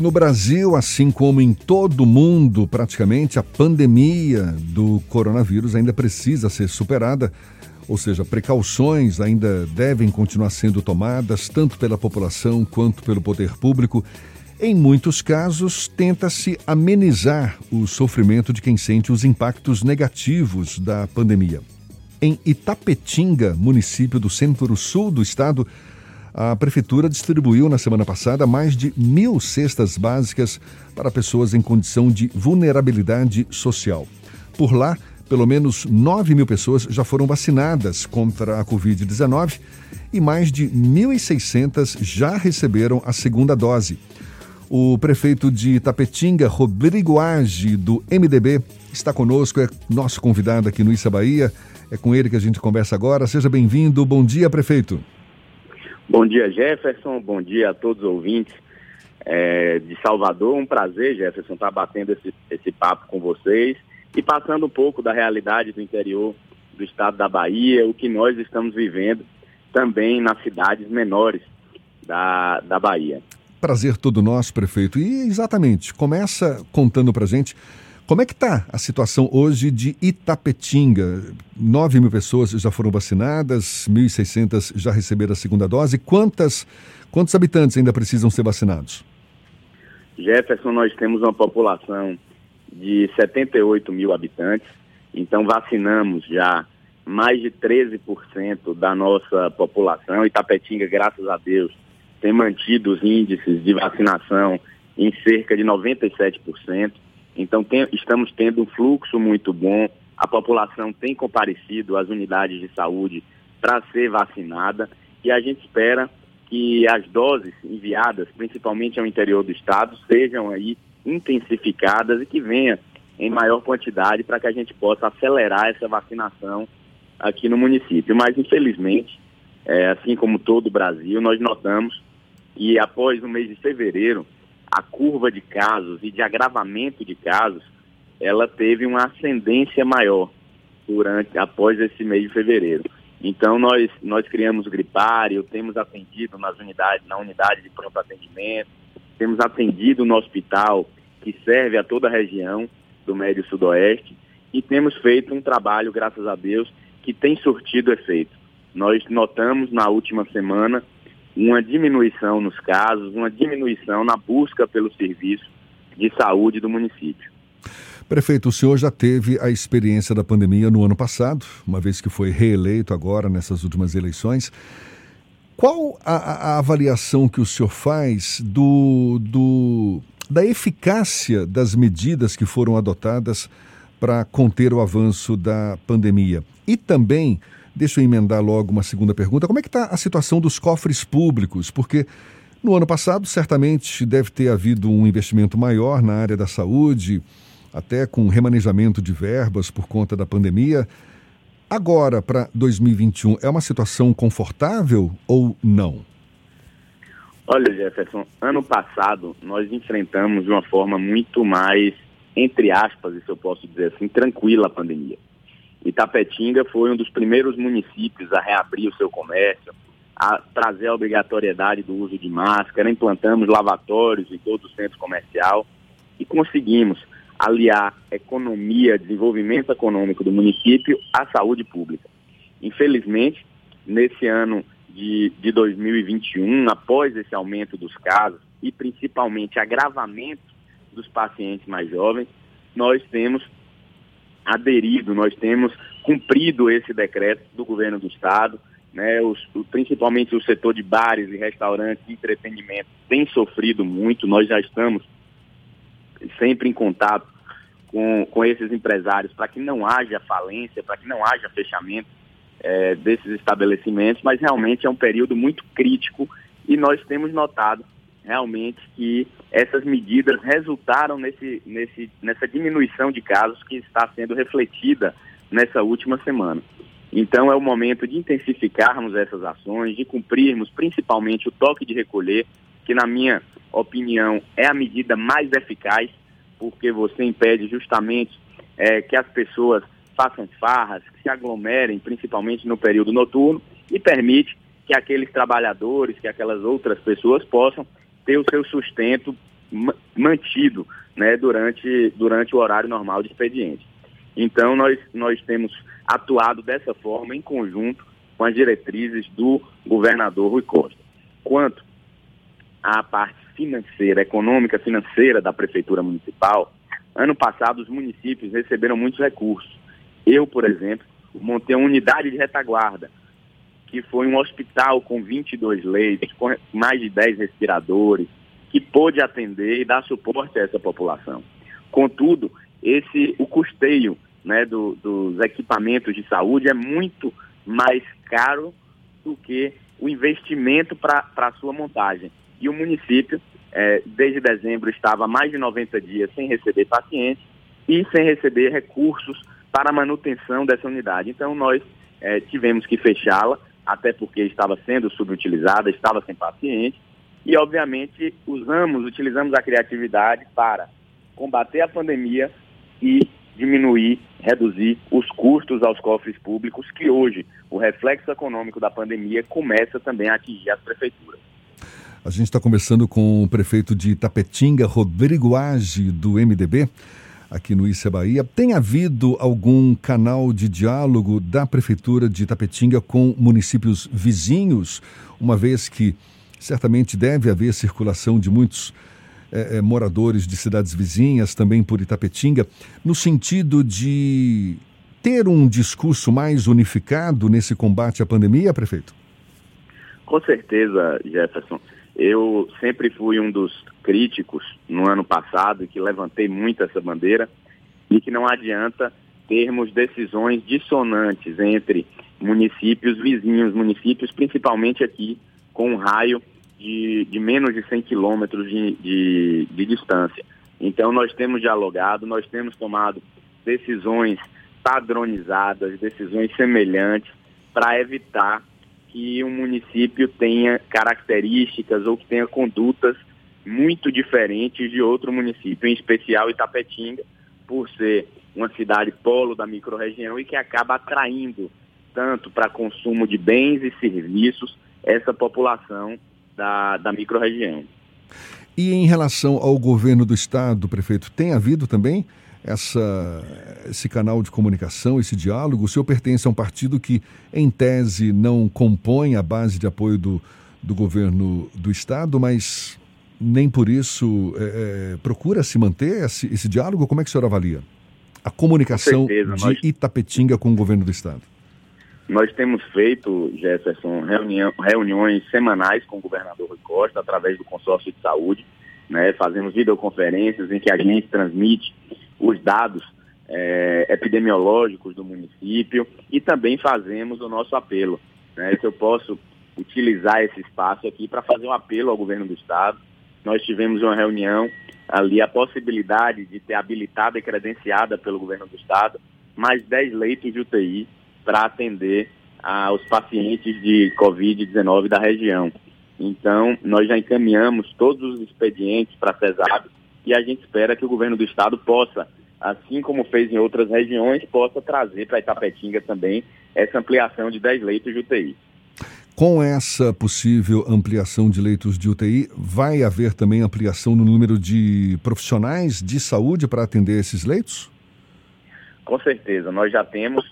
No Brasil, assim como em todo o mundo, praticamente, a pandemia do coronavírus ainda precisa ser superada, ou seja, precauções ainda devem continuar sendo tomadas, tanto pela população quanto pelo poder público. Em muitos casos, tenta-se amenizar o sofrimento de quem sente os impactos negativos da pandemia. Em Itapetinga, município do centro-sul do estado, a Prefeitura distribuiu na semana passada mais de mil cestas básicas para pessoas em condição de vulnerabilidade social. Por lá, pelo menos 9 mil pessoas já foram vacinadas contra a Covid-19 e mais de 1.600 já receberam a segunda dose. O prefeito de Itapetinga, Rodrigo Age, do MDB, está conosco, é nosso convidado aqui no Issa Bahia. É com ele que a gente conversa agora. Seja bem-vindo. Bom dia, prefeito. Bom dia, Jefferson. Bom dia a todos os ouvintes é, de Salvador. Um prazer, Jefferson, estar batendo esse, esse papo com vocês e passando um pouco da realidade do interior do estado da Bahia, o que nós estamos vivendo também nas cidades menores da, da Bahia. Prazer todo nosso, prefeito. E exatamente, começa contando para gente como é que está a situação hoje de Itapetinga? 9 mil pessoas já foram vacinadas, 1.600 já receberam a segunda dose. Quantas, quantos habitantes ainda precisam ser vacinados? Jefferson, nós temos uma população de 78 mil habitantes, então vacinamos já mais de 13% da nossa população. Itapetinga, graças a Deus, tem mantido os índices de vacinação em cerca de 97%. Então tem, estamos tendo um fluxo muito bom, a população tem comparecido às unidades de saúde para ser vacinada e a gente espera que as doses enviadas, principalmente ao interior do estado, sejam aí intensificadas e que venha em maior quantidade para que a gente possa acelerar essa vacinação aqui no município. Mas, infelizmente, é, assim como todo o Brasil, nós notamos que após o mês de fevereiro, a curva de casos e de agravamento de casos, ela teve uma ascendência maior durante após esse mês de fevereiro. Então nós nós criamos o gripário, temos atendido nas unidades, na unidade de pronto atendimento, temos atendido no hospital que serve a toda a região do Médio Sudoeste e temos feito um trabalho, graças a Deus, que tem surtido efeito. Nós notamos na última semana uma diminuição nos casos, uma diminuição na busca pelo serviço de saúde do município. Prefeito, o senhor já teve a experiência da pandemia no ano passado, uma vez que foi reeleito agora nessas últimas eleições. Qual a, a avaliação que o senhor faz do, do, da eficácia das medidas que foram adotadas para conter o avanço da pandemia? E também Deixa eu emendar logo uma segunda pergunta. Como é que está a situação dos cofres públicos? Porque no ano passado, certamente, deve ter havido um investimento maior na área da saúde, até com remanejamento de verbas por conta da pandemia. Agora, para 2021, é uma situação confortável ou não? Olha, Jefferson, ano passado nós enfrentamos de uma forma muito mais, entre aspas, se eu posso dizer assim, tranquila a pandemia. Itapetinga foi um dos primeiros municípios a reabrir o seu comércio, a trazer a obrigatoriedade do uso de máscara, implantamos lavatórios em todo o centro comercial e conseguimos aliar economia, desenvolvimento econômico do município à saúde pública. Infelizmente, nesse ano de, de 2021, após esse aumento dos casos e principalmente agravamento dos pacientes mais jovens, nós temos aderido, nós temos cumprido esse decreto do governo do estado, né, os, principalmente o setor de bares e restaurantes e entretenimento tem sofrido muito, nós já estamos sempre em contato com, com esses empresários para que não haja falência, para que não haja fechamento é, desses estabelecimentos, mas realmente é um período muito crítico e nós temos notado realmente que essas medidas resultaram nesse, nesse, nessa diminuição de casos que está sendo refletida nessa última semana. Então é o momento de intensificarmos essas ações, de cumprirmos principalmente o toque de recolher, que na minha opinião é a medida mais eficaz, porque você impede justamente é, que as pessoas façam farras, que se aglomerem, principalmente no período noturno, e permite que aqueles trabalhadores, que aquelas outras pessoas possam ter o seu sustento mantido né, durante, durante o horário normal de expediente. Então, nós, nós temos atuado dessa forma em conjunto com as diretrizes do governador Rui Costa. Quanto à parte financeira, econômica financeira da Prefeitura Municipal, ano passado os municípios receberam muitos recursos. Eu, por exemplo, montei uma unidade de retaguarda, que foi um hospital com 22 leitos, com mais de 10 respiradores, que pôde atender e dar suporte a essa população. Contudo, esse o custeio né, do, dos equipamentos de saúde é muito mais caro do que o investimento para a sua montagem. E o município, é, desde dezembro, estava mais de 90 dias sem receber pacientes e sem receber recursos para a manutenção dessa unidade. Então, nós é, tivemos que fechá-la, até porque estava sendo subutilizada, estava sem pacientes, e, obviamente, usamos, utilizamos a criatividade para combater a pandemia e diminuir, reduzir os custos aos cofres públicos, que hoje o reflexo econômico da pandemia começa também a atingir as prefeituras. A gente está conversando com o prefeito de Tapetinga, Rodrigo Age, do MDB, aqui no Issa Bahia. Tem havido algum canal de diálogo da Prefeitura de Tapetinga com municípios vizinhos, uma vez que certamente deve haver circulação de muitos é, é, moradores de cidades vizinhas, também por Itapetinga, no sentido de ter um discurso mais unificado nesse combate à pandemia, prefeito? Com certeza, Jefferson. Eu sempre fui um dos críticos no ano passado que levantei muito essa bandeira e que não adianta termos decisões dissonantes entre municípios vizinhos, municípios principalmente aqui com um raio de, de menos de 100 quilômetros de, de, de distância. Então, nós temos dialogado, nós temos tomado decisões padronizadas, decisões semelhantes, para evitar que um município tenha características ou que tenha condutas muito diferentes de outro município, em especial Itapetinga, por ser uma cidade polo da microrregião e que acaba atraindo tanto para consumo de bens e serviços essa população da, da microrregião. E em relação ao governo do estado, prefeito, tem havido também essa, esse canal de comunicação, esse diálogo? O senhor pertence a um partido que, em tese, não compõe a base de apoio do, do governo do estado, mas nem por isso é, é, procura se manter esse, esse, diálogo? Como é que o senhor avalia? A comunicação certeza, de nós... Itapetinga com o governo do estado. Nós temos feito, Jefferson, reunião, reuniões semanais com o governador Rui Costa, através do consórcio de saúde. Né? Fazemos videoconferências em que a gente transmite os dados é, epidemiológicos do município e também fazemos o nosso apelo. Né? Se eu posso utilizar esse espaço aqui para fazer um apelo ao governo do Estado. Nós tivemos uma reunião ali, a possibilidade de ter habilitada e credenciada pelo governo do Estado mais 10 leitos de UTI para atender aos pacientes de Covid-19 da região. Então, nós já encaminhamos todos os expedientes para a CESAB e a gente espera que o governo do estado possa, assim como fez em outras regiões, possa trazer para Itapetinga também essa ampliação de 10 leitos de UTI. Com essa possível ampliação de leitos de UTI, vai haver também ampliação no número de profissionais de saúde para atender esses leitos? Com certeza. Nós já temos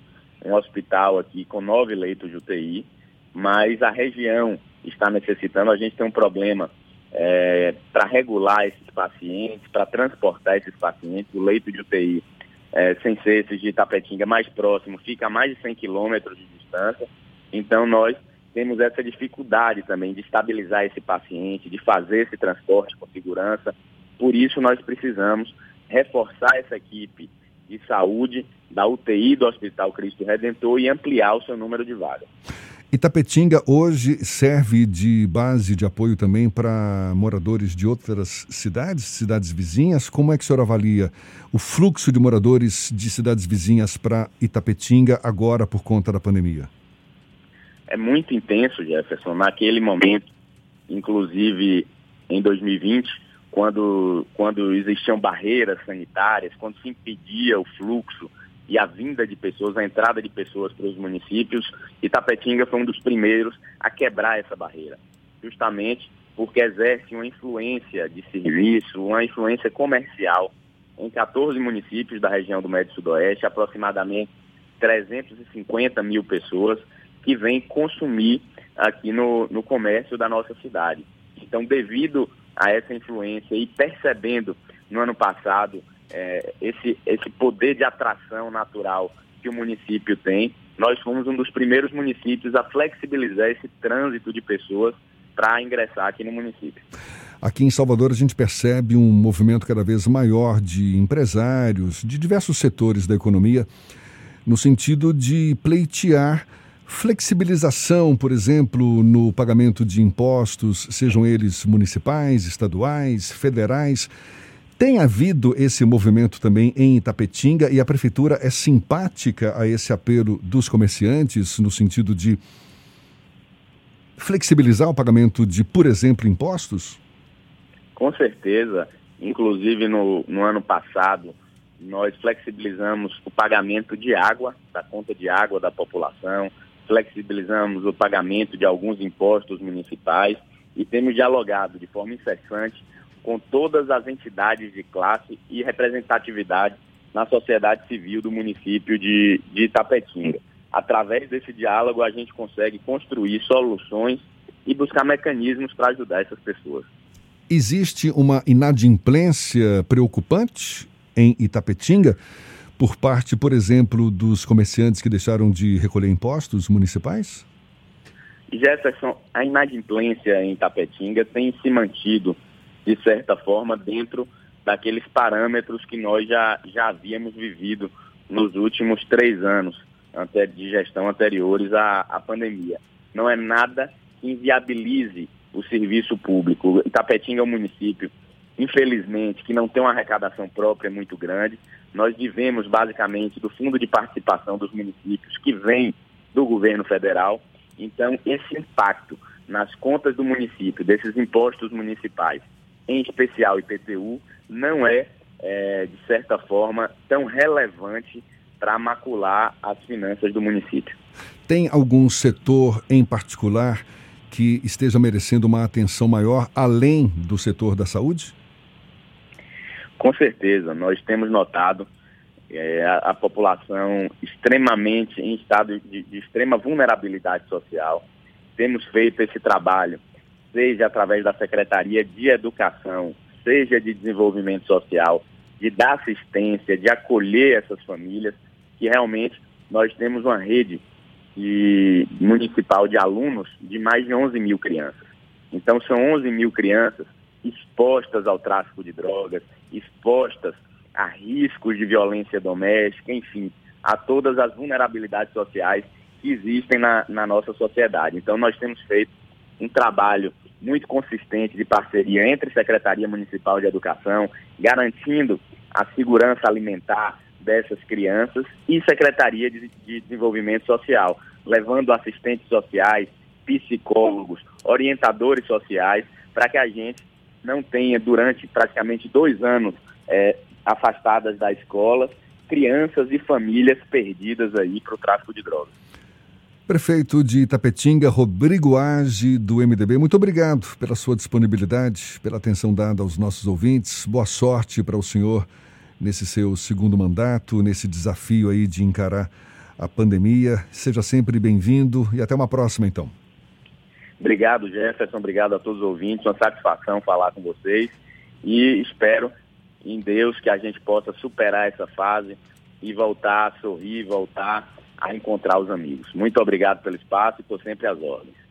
um hospital aqui com nove leitos de UTI, mas a região está necessitando, a gente tem um problema é, para regular esses pacientes, para transportar esses pacientes, o leito de UTI, é, sem ser esse de Itapetinga mais próximo, fica a mais de 100 quilômetros de distância, então nós temos essa dificuldade também de estabilizar esse paciente, de fazer esse transporte com segurança, por isso nós precisamos reforçar essa equipe de saúde da UTI do Hospital Cristo Redentor e ampliar o seu número de vagas. Itapetinga hoje serve de base de apoio também para moradores de outras cidades, cidades vizinhas. Como é que o senhor avalia o fluxo de moradores de cidades vizinhas para Itapetinga agora por conta da pandemia? É muito intenso, Jefferson. Naquele momento, inclusive em 2020, quando, quando existiam barreiras sanitárias, quando se impedia o fluxo e a vinda de pessoas, a entrada de pessoas para os municípios, Itapetinga foi um dos primeiros a quebrar essa barreira, justamente porque exerce uma influência de serviço, uma influência comercial em 14 municípios da região do Médio Sudoeste, aproximadamente 350 mil pessoas que vêm consumir aqui no, no comércio da nossa cidade. Então, devido a essa influência e percebendo no ano passado é, esse, esse poder de atração natural que o município tem, nós fomos um dos primeiros municípios a flexibilizar esse trânsito de pessoas para ingressar aqui no município. Aqui em Salvador, a gente percebe um movimento cada vez maior de empresários de diversos setores da economia, no sentido de pleitear flexibilização, por exemplo, no pagamento de impostos, sejam eles municipais, estaduais, federais. Tem havido esse movimento também em Itapetinga e a prefeitura é simpática a esse apelo dos comerciantes no sentido de flexibilizar o pagamento de, por exemplo, impostos? Com certeza. Inclusive, no, no ano passado, nós flexibilizamos o pagamento de água, da conta de água da população, flexibilizamos o pagamento de alguns impostos municipais e temos dialogado de forma incessante com todas as entidades de classe e representatividade na sociedade civil do município de, de Itapetinga. Através desse diálogo, a gente consegue construir soluções e buscar mecanismos para ajudar essas pessoas. Existe uma inadimplência preocupante em Itapetinga por parte, por exemplo, dos comerciantes que deixaram de recolher impostos municipais? Jefferson, a inadimplência em Itapetinga tem se mantido de certa forma, dentro daqueles parâmetros que nós já, já havíamos vivido nos últimos três anos de gestão anteriores à, à pandemia. Não é nada que inviabilize o serviço público. Itapetinga é um município, infelizmente, que não tem uma arrecadação própria muito grande. Nós vivemos basicamente do fundo de participação dos municípios que vem do governo federal. Então, esse impacto nas contas do município, desses impostos municipais, em especial IPTU, não é, é de certa forma, tão relevante para macular as finanças do município. Tem algum setor em particular que esteja merecendo uma atenção maior além do setor da saúde? Com certeza, nós temos notado é, a, a, população extremamente em estado de, de extrema vulnerabilidade social. Temos feito esse trabalho seja através da Secretaria de Educação, seja de Desenvolvimento Social, de dar assistência, de acolher essas famílias, que realmente nós temos uma rede de, municipal de alunos de mais de 11 mil crianças. Então, são 11 mil crianças expostas ao tráfico de drogas, expostas a riscos de violência doméstica, enfim, a todas as vulnerabilidades sociais que existem na, na nossa sociedade. Então, nós temos feito um trabalho muito consistente de parceria entre Secretaria Municipal de Educação, garantindo a segurança alimentar dessas crianças, e Secretaria de, de Desenvolvimento Social, levando assistentes sociais, psicólogos, orientadores sociais, para que a gente não tenha, durante praticamente dois anos é, afastadas da escola, crianças e famílias perdidas aí para o tráfico de drogas. Prefeito de Itapetinga, Rodrigo Age, do MDB, muito obrigado pela sua disponibilidade, pela atenção dada aos nossos ouvintes. Boa sorte para o senhor nesse seu segundo mandato, nesse desafio aí de encarar a pandemia. Seja sempre bem-vindo e até uma próxima, então. Obrigado, Jefferson. Obrigado a todos os ouvintes. Uma satisfação falar com vocês e espero em Deus que a gente possa superar essa fase e voltar a sorrir, voltar a encontrar os amigos. Muito obrigado pelo espaço e estou sempre às ordens.